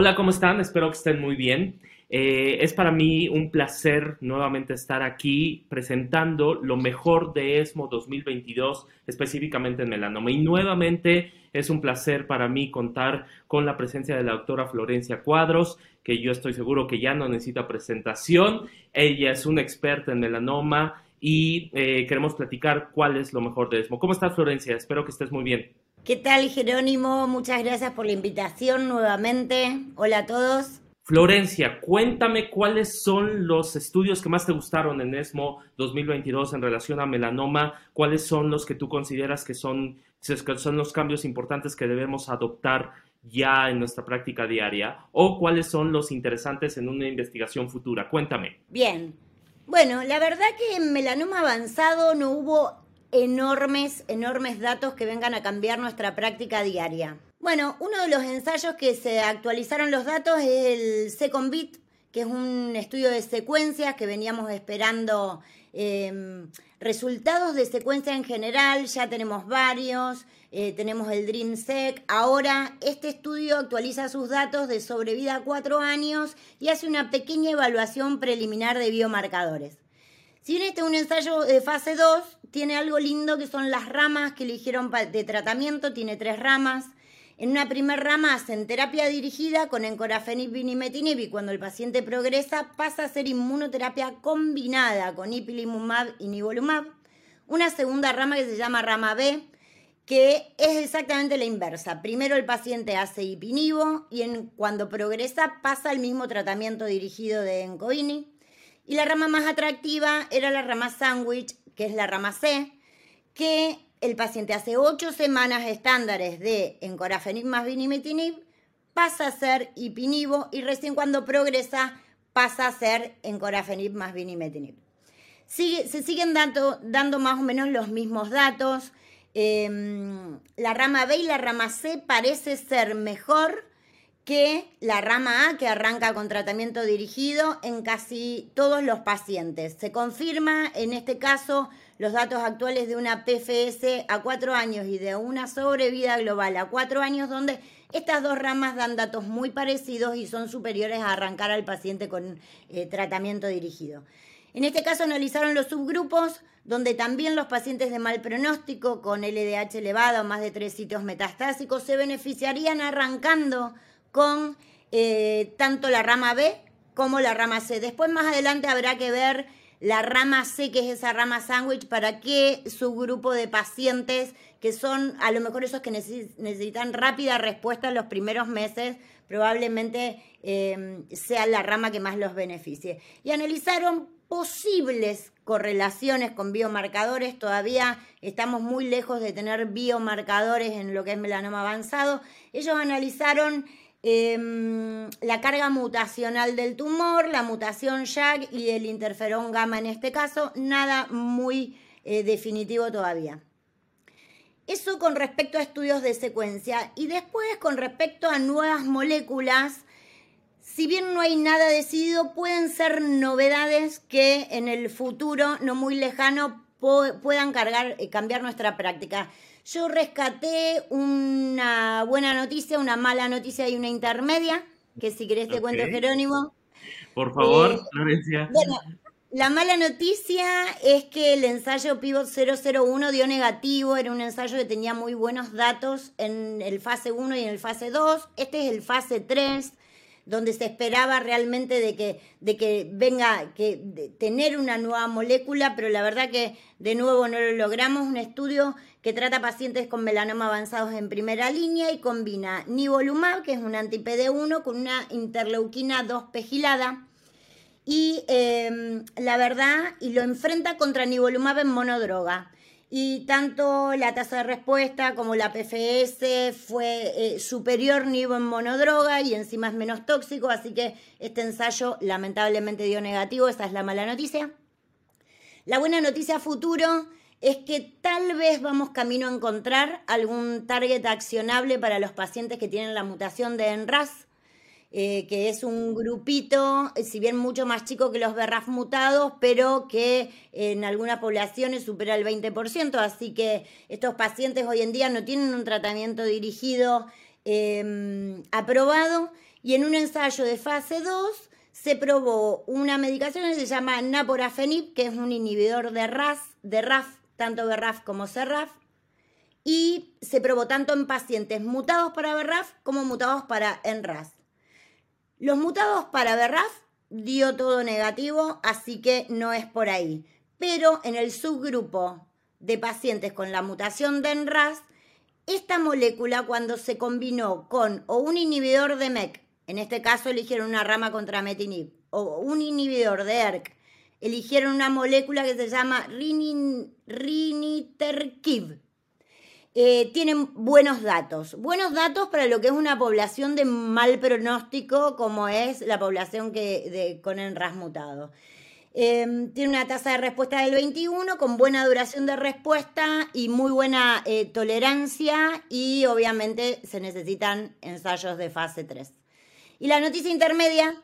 Hola, ¿cómo están? Espero que estén muy bien. Eh, es para mí un placer nuevamente estar aquí presentando lo mejor de ESMO 2022, específicamente en melanoma. Y nuevamente es un placer para mí contar con la presencia de la doctora Florencia Cuadros, que yo estoy seguro que ya no necesita presentación. Ella es una experta en melanoma y eh, queremos platicar cuál es lo mejor de ESMO. ¿Cómo estás, Florencia? Espero que estés muy bien. ¿Qué tal, Jerónimo? Muchas gracias por la invitación nuevamente. Hola a todos. Florencia, cuéntame cuáles son los estudios que más te gustaron en ESMO 2022 en relación a melanoma, cuáles son los que tú consideras que son, son los cambios importantes que debemos adoptar ya en nuestra práctica diaria o cuáles son los interesantes en una investigación futura. Cuéntame. Bien. Bueno, la verdad que en melanoma avanzado no hubo enormes, enormes datos que vengan a cambiar nuestra práctica diaria. Bueno, uno de los ensayos que se actualizaron los datos es el SecondBit, que es un estudio de secuencias que veníamos esperando em, resultados de secuencia en general, ya tenemos varios, eh, tenemos el DreamSec. Ahora, este estudio actualiza sus datos de sobrevida a cuatro años y hace una pequeña evaluación preliminar de biomarcadores. Si bien este es un ensayo de fase 2, tiene algo lindo que son las ramas que eligieron de tratamiento, tiene tres ramas. En una primera rama hacen terapia dirigida con encorafenib, y cuando el paciente progresa pasa a ser inmunoterapia combinada con ipilimumab y nivolumab. Una segunda rama que se llama rama B, que es exactamente la inversa. Primero el paciente hace ipinivo y cuando progresa pasa al mismo tratamiento dirigido de Encovini. Y la rama más atractiva era la rama sandwich, que es la rama C, que el paciente hace ocho semanas estándares de encorafenib más vinimetinib, pasa a ser ipinivo y recién cuando progresa pasa a ser encorafenib más vinimetinib. se siguen dando, dando, más o menos los mismos datos. Em, la rama B y la rama C parece ser mejor que la rama A, que arranca con tratamiento dirigido en casi todos los pacientes. Se confirma en este caso los datos actuales de una PFS a cuatro años y de una sobrevida global a cuatro años, donde estas dos ramas dan datos muy parecidos y son superiores a arrancar al paciente con eh, tratamiento dirigido. En este caso analizaron los subgrupos, donde también los pacientes de mal pronóstico con LDH elevado, más de tres sitios metastásicos, se beneficiarían arrancando con eh, tanto la rama B como la rama C. Después más adelante habrá que ver la rama C, que es esa rama sándwich, para qué subgrupo de pacientes que son a lo mejor esos que necesitan rápida respuesta en los primeros meses, probablemente em, sea la rama que más los beneficie. Y analizaron posibles correlaciones con biomarcadores. Todavía estamos muy lejos de tener biomarcadores en lo que es melanoma avanzado. Ellos analizaron Em, la carga mutacional del tumor, la mutación JAK y el interferón gamma en este caso, nada muy eh, definitivo todavía. Eso con respecto a estudios de secuencia. Y después con respecto a nuevas moléculas, si bien no hay nada decidido, pueden ser novedades que en el futuro, no muy lejano, puedan cargar, eh, cambiar nuestra práctica. Yo rescaté una buena noticia, una mala noticia y una intermedia, que si querés te cuento, Jerónimo. Por favor, eh, Florencia. Bueno, la mala noticia es que el ensayo Pivot 001 dio negativo, era un ensayo que tenía muy buenos datos en el fase 1 y en el fase 2. Este es el fase 3 donde se esperaba realmente de que, de que venga, que tener una nueva molécula, pero la verdad que de nuevo no lo logramos. Un estudio que trata pacientes con melanoma avanzados en primera línea y combina nivolumab, que es un anti-PD1, con una interleuquina 2 pegilada. Y em, la verdad, y lo enfrenta contra nivolumab en monodroga y tanto la tasa de respuesta como la PFS fue eh, superior nivel en monodroga y encima es menos tóxico, así que este ensayo lamentablemente dio negativo, esa es la mala noticia. La buena noticia futuro es que tal vez vamos camino a encontrar algún target accionable para los pacientes que tienen la mutación de ENRAS eh, que es un grupito, eh, si bien mucho más chico que los BRAF mutados, pero que en algunas poblaciones supera el 20%, así que estos pacientes hoy en día no tienen un tratamiento dirigido em, aprobado. Y en un ensayo de fase 2 se probó una medicación que se llama naporafenib, que es un inhibidor de RAS, de RAF, tanto BRAF como CRAF, y se probó tanto en pacientes mutados para BRAF como mutados para NRAS. Los mutados para BRAF dio todo negativo, así que no es por ahí. Pero en el subgrupo de pacientes con la mutación de NRAS, esta molécula cuando se combinó con o un inhibidor de MEC, en este caso eligieron una rama contra metinib, o un inhibidor de ERK, eligieron una molécula que se llama riniterkiv. Eh, tienen buenos datos. Buenos datos para lo que es una población de mal pronóstico, como es la población que, con enras mutado. Em, tiene una tasa de respuesta del 21 con buena duración de respuesta y muy buena eh, tolerancia y obviamente se necesitan ensayos de fase 3. Y la noticia intermedia,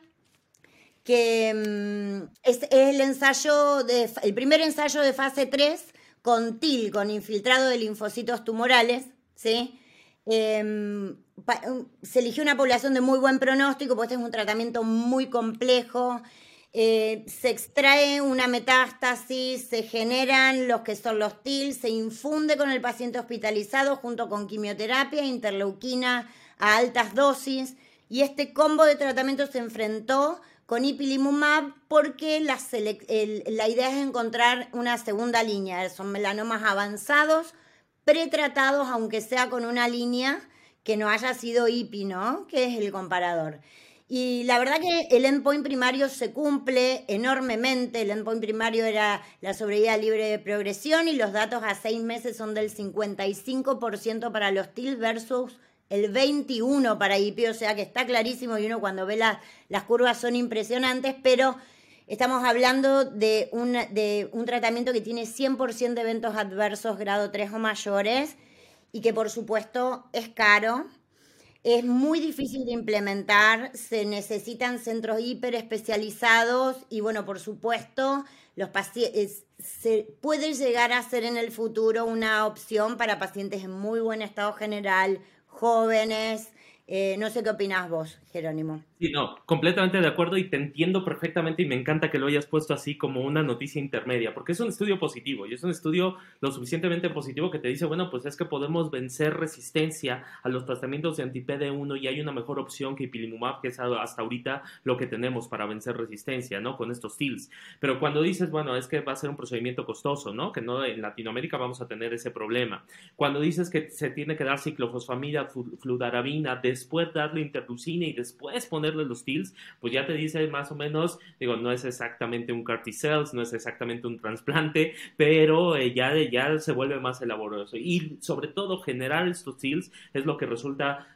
que em, es, el ensayo de, el primer ensayo de fase 3 con TIL, con infiltrado de linfocitos tumorales, ¿sí? Em, se eligió una población de muy buen pronóstico, porque este es un tratamiento muy complejo. Eh, se extrae una metástasis, se generan los que son los TIL, se infunde con el paciente hospitalizado junto con quimioterapia, interleuquina a altas dosis y este combo de tratamientos se enfrentó con ipilimumab porque la, idea es encontrar una segunda línea, son melanomas avanzados, pretratados, aunque sea con una línea que no haya sido IPI, ¿no? Que es el comparador. Y la verdad que el endpoint primario se cumple enormemente. El endpoint primario era la sobrevida libre de progresión y los datos a seis meses son del 55% para los TIL versus el 21 para IP, o sea que está clarísimo y uno cuando ve las curvas son impresionantes, pero estamos hablando de un, de un tratamiento que tiene 100% de eventos adversos grado 3 o mayores y que por supuesto es caro. Es muy difícil de implementar, se necesitan centros hiper especializados y bueno, por supuesto, los pacientes se puede llegar a ser en el futuro una opción para pacientes en muy buen estado general, jóvenes. Eh, no sé qué opinas vos, Jerónimo. Sí, no, completamente de acuerdo y te entiendo perfectamente y me encanta que lo hayas puesto así como una noticia intermedia, porque es un estudio positivo y es un estudio lo suficientemente positivo que te dice, bueno, pues es que podemos vencer resistencia a los tratamientos de anti-PD1 y hay una mejor opción que ipilimumab, que es hasta ahorita lo que tenemos para vencer resistencia, ¿no? Con estos TILs. Pero cuando dices, bueno, es que va a ser un procedimiento costoso, ¿no? Que no en Latinoamérica vamos a tener ese problema. Cuando dices que se tiene que dar ciclofosfamida, fludarabina, después darle interleucina y después poner los TILs, pues ya te dice más o menos, digo, no es exactamente un CAR cells, no es exactamente un trasplante, pero eh, ya, ya se vuelve más elaborioso. Y sobre todo generar estos TILs es lo que resulta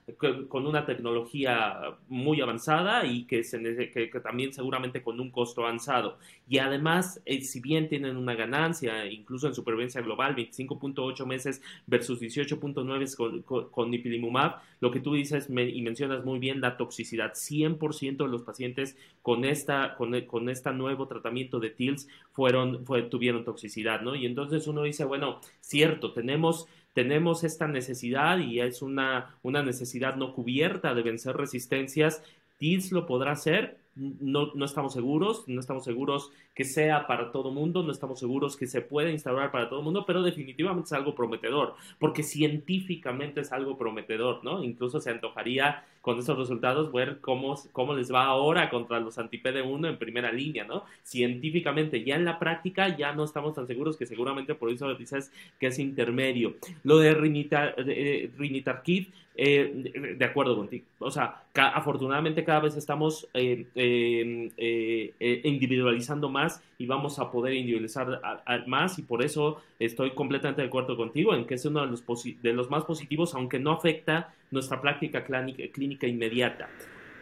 con una tecnología muy avanzada y que, se, que, también seguramente con un costo avanzado. Y además, eh, si bien tienen una ganancia, incluso en supervivencia global, 25.8 meses versus 18.9 con, con, ipilimumab, lo que tú dices y mencionas muy bien, la toxicidad. 100% de los pacientes con esta con, con este nuevo tratamiento de TILS fueron fue, tuvieron toxicidad, ¿no? Y entonces uno dice, bueno, cierto, tenemos tenemos esta necesidad y es una, una necesidad no cubierta de vencer resistencias. TILS lo podrá hacer, no, no, estamos seguros, no estamos seguros que sea para todo mundo, no estamos seguros que se pueda instaurar para todo mundo, pero definitivamente es algo prometedor, porque científicamente es algo prometedor, ¿no? Incluso se antojaría con esos resultados ver cómo, cómo les va ahora contra los anti-PD1 en primera línea, ¿no? Científicamente, ya en la práctica ya no estamos tan seguros que seguramente por eso dices que es intermedio. Lo de Rinitarkid, eh, de acuerdo contigo. O sea, afortunadamente cada vez estamos eh, eh, individualizando más y vamos a poder individualizar más y por eso estoy completamente de acuerdo contigo en que es uno de los, de los más positivos, aunque no afecta nuestra práctica clínica, inmediata.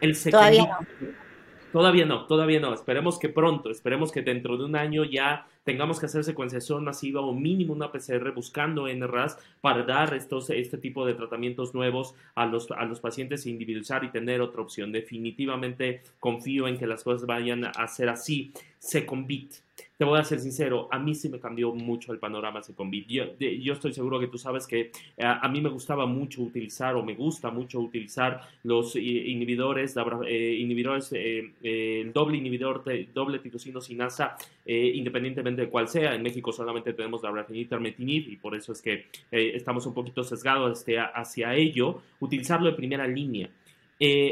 El Todavía no. Todavía no, todavía no. Esperemos que pronto, esperemos que dentro de un año ya tengamos que hacer secuenciación masiva o mínimo una PCR buscando NRAS para dar estos, este tipo de tratamientos nuevos a los, a los pacientes e individualizar y tener otra opción. Definitivamente confío en que las cosas vayan a ser así. Seconbit te voy a ser sincero, a mí sí me cambió mucho el panorama Seconbit. Yo, yo estoy seguro que tú sabes que eh, a, mí me gustaba mucho utilizar o me gusta mucho utilizar los eh, inhibidores, eh, inhibidores el doble inhibidor, doble titocino sinasa, de cuál sea. En México solamente tenemos la termetinib y por eso es que estamos un poquito sesgados este, hacia ello. Utilizarlo de primera línea.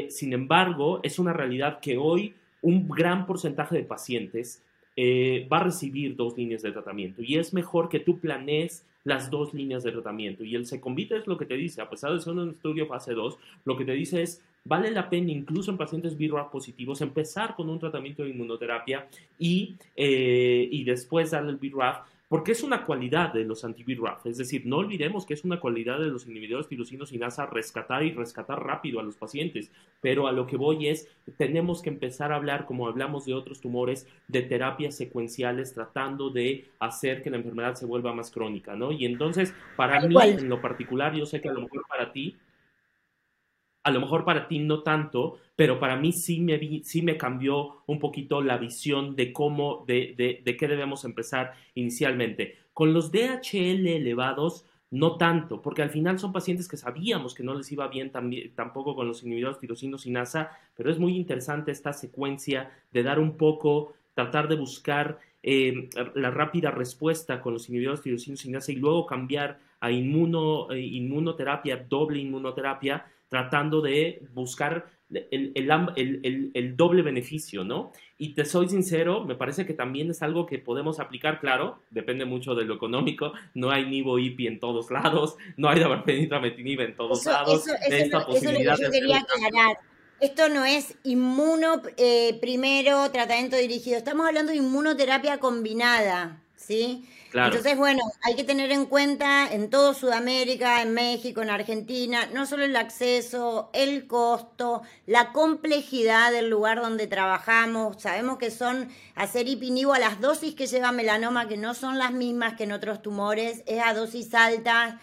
sin embargo, es una realidad que hoy un gran porcentaje de pacientes eh, va a recibir dos líneas de tratamiento y es mejor que tú planees las dos líneas de tratamiento. Y el Seconvit es lo que te dice, a pesar de ser un estudio fase 2, lo que te dice es, vale la pena incluso en pacientes BRAF positivos empezar con un tratamiento de inmunoterapia y, eh, y después darle el BRAF porque es una cualidad de los anti-BRAF, es decir, no olvidemos que es una cualidad de los inhibidores tirosino sinasa rescatar y rescatar rápido a los pacientes, pero a lo que voy es, tenemos que empezar a hablar, como hablamos de otros tumores, de terapias secuenciales tratando de hacer que la enfermedad se vuelva más crónica, ¿no? Y entonces, para mí, en lo particular, yo sé que a lo mejor para ti, a lo mejor para ti no tanto, pero para mí sí me, sí me cambió un poquito la visión de cómo, de, de, de qué debemos empezar inicialmente. Con los DHL elevados, no tanto, porque al final son pacientes que sabíamos que no les iba bien tampoco con los inhibidores tirosinos NASA, pero es muy interesante esta secuencia de dar un poco, tratar de buscar eh, la rápida respuesta con los inhibidores tirosinos NASA y luego cambiar a inmuno, eh, inmunoterapia, doble inmunoterapia, tratando de buscar el, el, el, doble beneficio, ¿no? Y te soy sincero, me parece que también es algo que podemos aplicar, claro, depende mucho de lo económico, no hay Nivo IPI en todos lados, no hay Dabarpenitrametinib en todos lados. Eso, esta posibilidad eso lo que yo quería aclarar. Esto no es inmuno eh, primero, tratamiento dirigido, estamos hablando de inmunoterapia combinada, ¿sí? Entonces, bueno, hay que tener en cuenta en todo Sudamérica, en México, en Argentina, no solo el acceso, el costo, la complejidad del lugar donde trabajamos. Sabemos que son hacer ipinivo a las dosis que lleva melanoma, que no son las mismas que en otros tumores, es a dosis altas.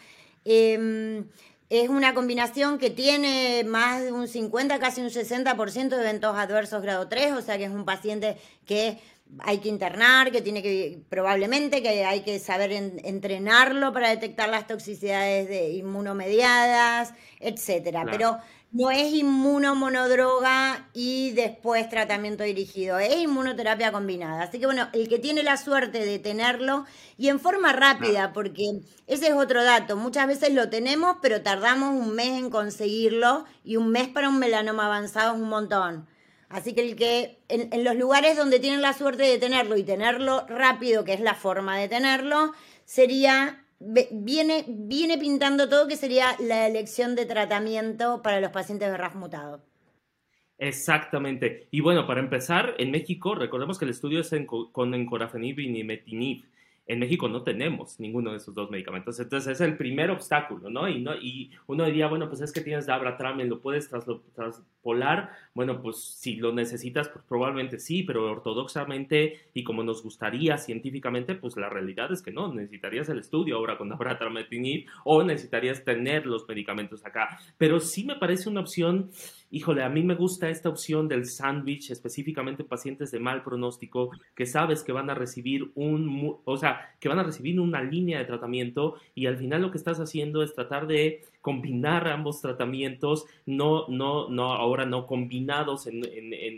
Em, es una combinación que tiene más de un 50, casi un 60% de eventos adversos grado 3, o sea que es un paciente que hay que internar, que tiene que, probablemente, que hay que saber entrenarlo para detectar las toxicidades de inmunomediadas, etcétera. Pero no es inmunomonodroga y después tratamiento dirigido, es inmunoterapia combinada. Así que bueno, el que tiene la suerte de tenerlo y en forma rápida, porque ese es otro dato, muchas veces lo tenemos, pero tardamos un mes en conseguirlo y un mes para un melanoma avanzado es un montón. Así que el que en, los lugares donde tienen la suerte de tenerlo y tenerlo rápido, que es la forma de tenerlo, sería viene, viene pintando todo que sería la elección de tratamiento para los pacientes de RAF mutado. Exactamente. Y bueno, para empezar, en México, recordemos que el estudio es con encorafenib y nimetinib. En México no tenemos ninguno de esos dos medicamentos. Entonces es el primer obstáculo, ¿no? Y, no, y uno diría, bueno, pues es que tienes Dabratramen, lo puedes traspolar. Bueno, pues si lo necesitas, pues probablemente sí, pero ortodoxamente y como nos gustaría científicamente, pues la realidad es que no. Necesitarías el estudio ahora con Dabratrametinib o necesitarías tener los medicamentos acá. Pero sí me parece una opción híjole, a mí me gusta esta opción del sándwich, específicamente pacientes de mal pronóstico, que sabes que van a recibir un, o sea, que van a recibir una línea de tratamiento y al final lo que estás haciendo es tratar de combinar ambos tratamientos, no, no, no, ahora no combinados en,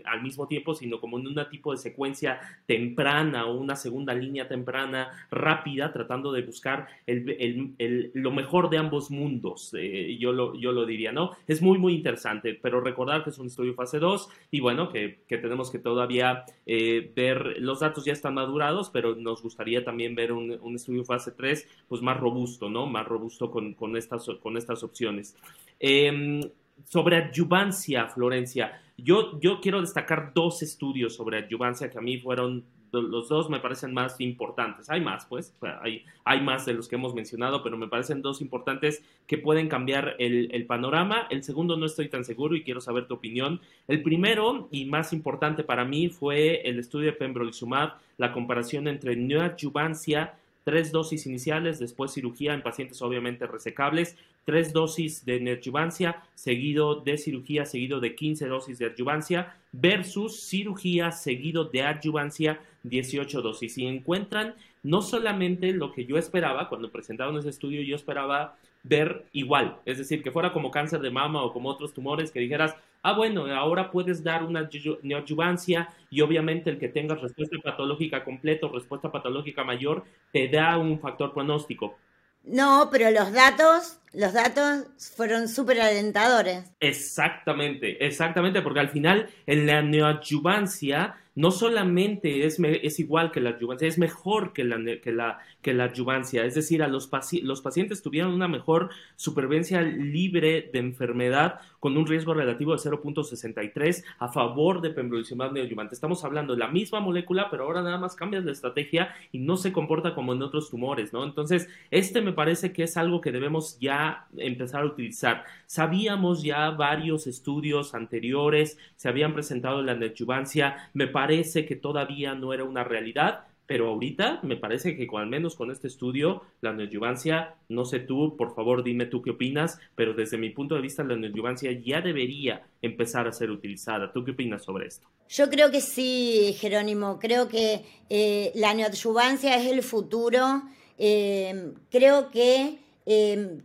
al mismo tiempo, sino como en un tipo de secuencia temprana o una segunda línea temprana rápida, tratando de buscar el, lo mejor de ambos mundos, eh, yo, lo, yo lo diría, ¿no? Es muy, muy interesante, pero recordar que es un estudio fase 2 y bueno, que, tenemos que todavía eh, ver, los datos ya están madurados, pero nos gustaría también ver un, un estudio fase 3, pues más robusto, ¿no? Más robusto con, con estas, con estas opciones. Em, sobre adyuvancia, Florencia, yo, yo quiero destacar dos estudios sobre adyuvancia que a mí fueron los dos me parecen más importantes. Hay más, pues, hay, hay más de los que hemos mencionado, pero me parecen dos importantes que pueden cambiar el, panorama. El segundo no estoy tan seguro y quiero saber tu opinión. El primero y más importante para mí fue el estudio de pembrolizumab, la comparación entre neoadjuvancia tres dosis iniciales, después cirugía en pacientes obviamente resecables, tres dosis de neoadjuvancia, seguido de cirugía, seguido de 15 dosis de adjuvancia, versus cirugía seguido de adjuvancia, 18 dosis. Y encuentran no solamente lo que yo esperaba, cuando presentaron ese estudio, yo esperaba ver igual, es decir, que fuera como cáncer de mama o como otros tumores, que dijeras, ah, bueno, ahora puedes dar una neoadjuvancia y obviamente el que tengas respuesta patológica completa o respuesta patológica mayor te da un factor pronóstico. No, pero los datos, los datos fueron súper alentadores. Exactamente, exactamente, porque al final en la neoadjuvancia no solamente es, es igual que la adjuvancia, es mejor que la, que la, que la adjuvancia. Es decir, a los, los pacientes tuvieron una mejor supervivencia libre de enfermedad con un riesgo relativo de 0.63 a favor de pembrolizumab neoadyuvante. Estamos hablando de la misma molécula, pero ahora nada más cambias la estrategia y no se comporta como en otros tumores, ¿no? Entonces, este me parece que es algo que debemos ya empezar a utilizar. Sabíamos ya varios estudios anteriores, se habían presentado en la neoadyuvancia, me parece que todavía no era una realidad, pero ahorita me parece que al menos con este estudio, la neoadyuvancia, no sé tú, por favor dime tú qué opinas, pero desde mi punto de vista la neoadyuvancia ya debería empezar a ser utilizada. ¿Tú qué opinas sobre esto? Yo creo que sí, Jerónimo, creo que eh, la neoadyuvancia es el futuro. Eh, creo que eh,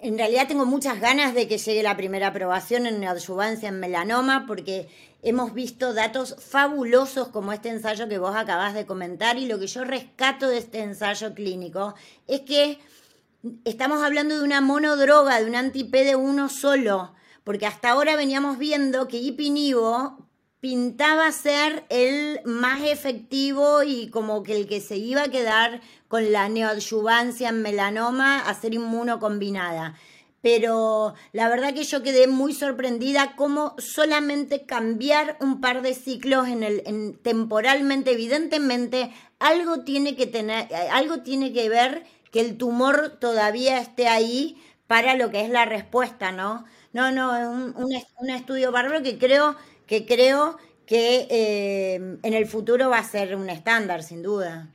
en realidad tengo muchas ganas de que llegue la primera aprobación en neoadyuvancia en melanoma porque Hemos visto datos fabulosos como este ensayo que vos acabas de comentar y lo que yo rescato de este ensayo clínico es que estamos hablando de una monodroga, de un anti-PD1 solo, porque hasta ahora veníamos viendo que Ipinivo pintaba ser el más efectivo y como que el que se iba a quedar con la neoadyuvancia en melanoma a ser inmunocombinada pero la verdad que yo quedé muy sorprendida cómo solamente cambiar un par de ciclos en el temporalmente evidentemente algo tiene que tener algo tiene que ver que el tumor todavía esté ahí para lo que es la respuesta, ¿no? No, no, es un, estudio bárbaro que creo que creo que eh, en el futuro va a ser un estándar, sin duda.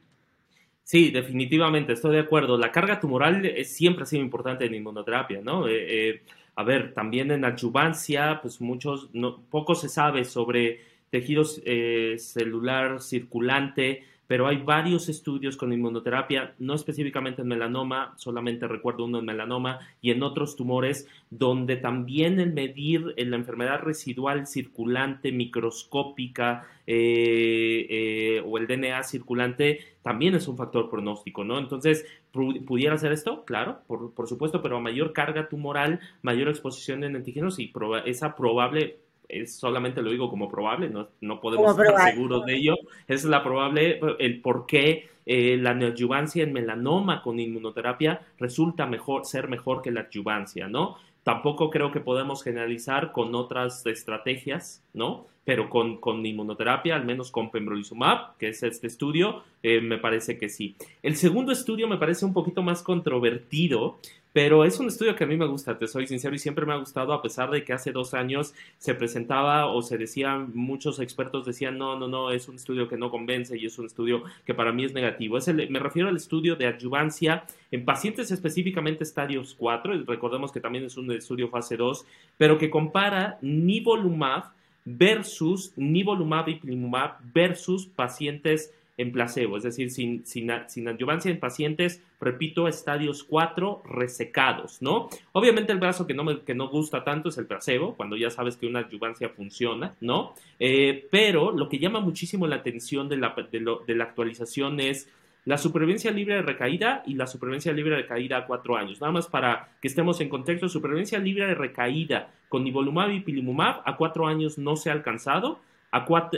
Sí, definitivamente, estoy de acuerdo. La carga tumoral es, siempre ha sido importante en inmunoterapia, ¿no? Eh, eh, a ver, también en adjuvancia, pues muchos, no, poco se sabe sobre tejidos eh, celular circulante, pero hay varios estudios con inmunoterapia, no específicamente en melanoma, solamente recuerdo uno en melanoma y en otros tumores, donde también el medir la enfermedad residual circulante microscópica eh, eh, o el DNA circulante también es un factor pronóstico, ¿no? Entonces, ¿pudiera ser esto? Claro, por, por supuesto, pero a mayor carga tumoral, mayor exposición en antígenos y esa probable es solamente lo digo como probable, no, no podemos estar seguros de ello. Es la probable, el por qué eh, la neoadjuvancia en melanoma con inmunoterapia resulta mejor, ser mejor que la adjuvancia, ¿no? Tampoco creo que podemos generalizar con otras estrategias, ¿no? Pero con, con inmunoterapia, al menos con pembrolizumab, que es este estudio, eh, me parece que sí. El segundo estudio me parece un poquito más controvertido, pero es un estudio que a mí me gusta, te soy sincero, y siempre me ha gustado, a pesar de que hace dos años se presentaba o se decía, muchos expertos decían, no, no, no, es un estudio que no convence y es un estudio que para mí es negativo. Es me refiero al estudio de adyuvancia en pacientes específicamente estadios 4, y recordemos que también es un estudio fase 2, pero que compara nivolumab versus nivolumab y pilimumab versus pacientes en placebo, es decir, sin, sin, sin adyuvancia en pacientes, repito, estadios 4 resecados, ¿no? Obviamente el brazo que no, me, que no gusta tanto es el placebo, cuando ya sabes que una adyuvancia funciona, ¿no? Eh, pero lo que llama muchísimo la atención de la, de, la actualización es la supervivencia libre de recaída y la supervivencia libre de recaída a cuatro años. Nada más para que estemos en contexto, supervivencia libre de recaída con nivolumab y pilimumab a cuatro años no se ha alcanzado,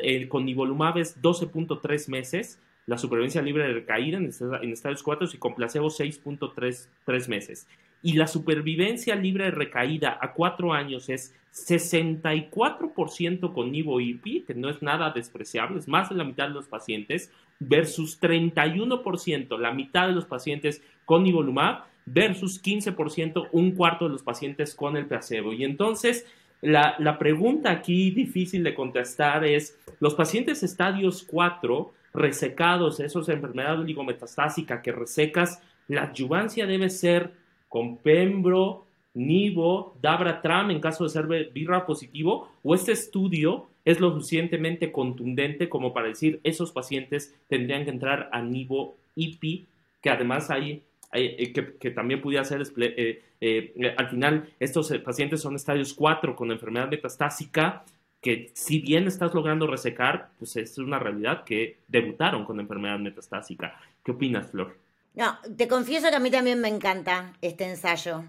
eh, con nivolumab es 12.3 meses, la supervivencia libre de recaída en, estadios 4 y con placebo 6.3 meses. y la supervivencia libre de recaída a cuatro años es 64% con Nivo IPI, que no es nada despreciable, es más de la mitad de los pacientes, versus 31%, la mitad de los pacientes con nivolumab, versus 15%, un cuarto de los pacientes con el placebo. Y entonces, la, pregunta aquí difícil de contestar es, los pacientes estadios 4, resecados, esos de enfermedad oligometastásica que resecas, la adyuvancia debe ser con pembro, Nivo, Dabra-Tram en caso de ser BIRRA positivo, o este estudio es lo suficientemente contundente como para decir esos pacientes tendrían que entrar a Nivo IPI, que además hay, eh, que, también pudiera ser, eh, eh, al final estos pacientes son estadios 4 con enfermedad metastásica, que si bien estás logrando resecar, pues es una realidad que debutaron con enfermedad metastásica. ¿Qué opinas, Flor? No, te confieso que a mí también me encanta este ensayo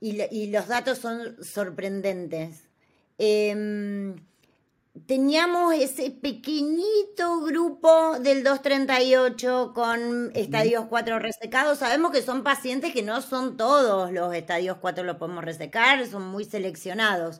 y, los datos son sorprendentes. Em, teníamos ese pequeñito grupo del 238 con estadios 4 resecados. Sabemos que son pacientes que no son todos los estadios 4 los podemos resecar, son muy seleccionados.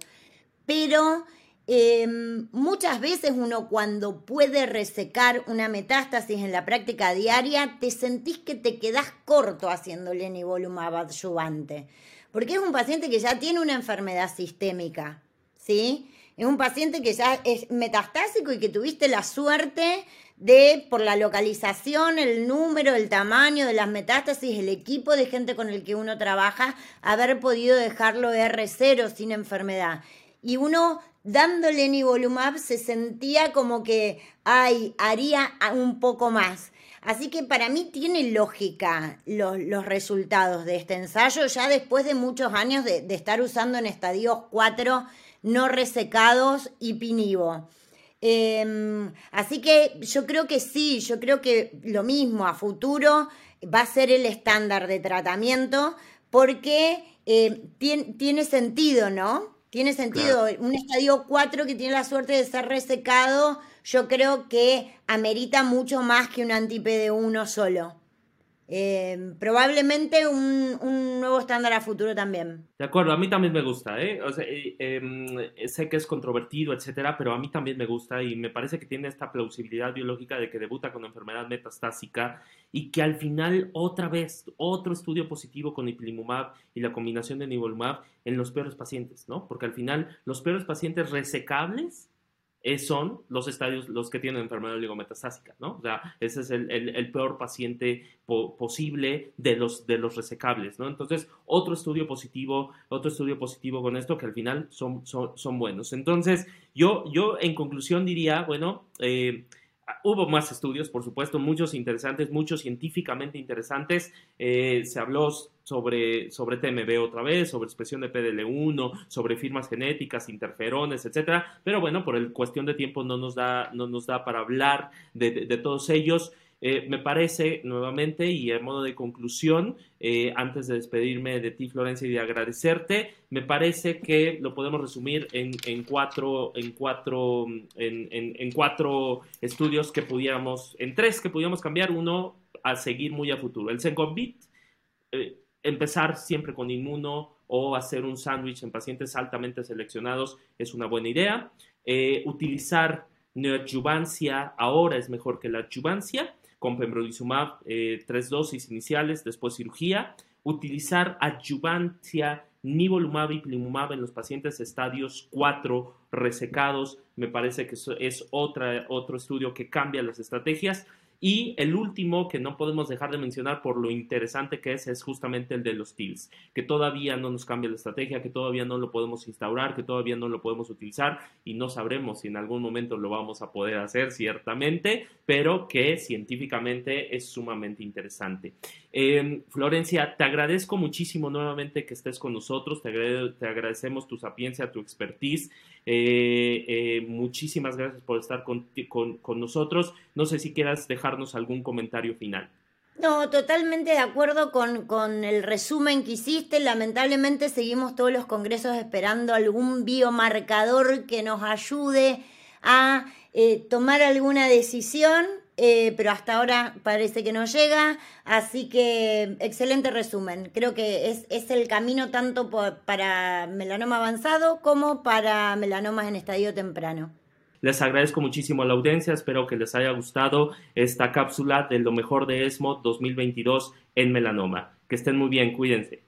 Pero em, muchas veces uno cuando puede resecar una metástasis en la práctica diaria, te sentís que te quedás corto haciéndole nivolumab adyuvante porque es un paciente que ya tiene una enfermedad sistémica, ¿sí? Es un paciente que ya es metastásico y que tuviste la suerte de, por la localización, el número, el tamaño de las metástasis, el equipo de gente con el que uno trabaja, haber podido dejarlo R0 sin enfermedad. Y uno dándole nivolumab se sentía como que, ay, haría un poco más. Así que para mí tiene lógica los, resultados de este ensayo, ya después de muchos años de, estar usando en estadios 4 no resecados y pinivo. Em, así que yo creo que sí, yo creo que lo mismo a futuro va a ser el estándar de tratamiento porque eh, tiene, sentido, ¿no? Tiene sentido. Un estadio 4 que tiene la suerte de ser resecado yo creo que amerita mucho más que un anti-PD1 solo. Eh, probablemente un, nuevo estándar a futuro también. De acuerdo, a mí también me gusta, eh em, sé que es controvertido, etcétera, pero a mí también me gusta y me parece que tiene esta plausibilidad biológica de que debuta con enfermedad metastásica y que al final, otra vez, otro estudio positivo con ipilimumab y la combinación de nivolumab en los peores pacientes, ¿no? Porque al final, los peores pacientes resecables son los estadios los que tienen enfermedad oligometastásica, ¿no? O sea, ese es el, peor paciente posible de los, de los resecables, ¿no? Entonces, otro estudio positivo, otro estudio positivo con esto que al final son, son, son buenos. Entonces, yo, yo en conclusión diría, bueno, eh, Hubo más estudios, por supuesto, muchos interesantes, muchos científicamente interesantes. Eh, se habló sobre, sobre TMB otra vez, sobre expresión de PDL1, sobre firmas genéticas, interferones, etcétera. Pero bueno, por el cuestión de tiempo no nos da, no nos da para hablar de todos ellos. Eh, me parece, nuevamente, y en modo de conclusión, eh, antes de despedirme de ti, Florencia, y de agradecerte, me parece que lo podemos resumir en, cuatro, en, cuatro, en, cuatro estudios que pudiéramos, en tres que pudiéramos cambiar, uno a seguir muy a futuro. El Sencobit, eh, empezar siempre con inmuno o hacer un sándwich en pacientes altamente seleccionados es una buena idea. utilizar neoadjuvancia ahora es mejor que la adjuvancia con pembrolizumab, eh, tres dosis iniciales, después cirugía, utilizar adjuvancia nivolumab y pilimumab en los pacientes estadios 4 resecados, me parece que es otra, otro estudio que cambia las estrategias y el último que no podemos dejar de mencionar por lo interesante que es, es justamente el de los TILs, que todavía no nos cambia la estrategia, que todavía no lo podemos instaurar, que todavía no lo podemos utilizar y no sabremos si en algún momento lo vamos a poder hacer, ciertamente, pero que científicamente es sumamente interesante. Em, Florencia, te agradezco muchísimo nuevamente que estés con nosotros, te, agradecemos tu sapiencia, tu expertise. Eh, eh, muchísimas gracias por estar con, nosotros. No sé si quieras dejarnos algún comentario final. No, totalmente de acuerdo con, el resumen que hiciste. Lamentablemente seguimos todos los congresos esperando algún biomarcador que nos ayude a eh, tomar alguna decisión eh, pero hasta ahora parece que no llega, así que excelente resumen. Creo que es, es el camino tanto para melanoma avanzado como para melanomas en estadio temprano. Les agradezco muchísimo la audiencia, espero que les haya gustado esta cápsula de lo mejor de ESMO 2022 en melanoma. Que estén muy bien, cuídense.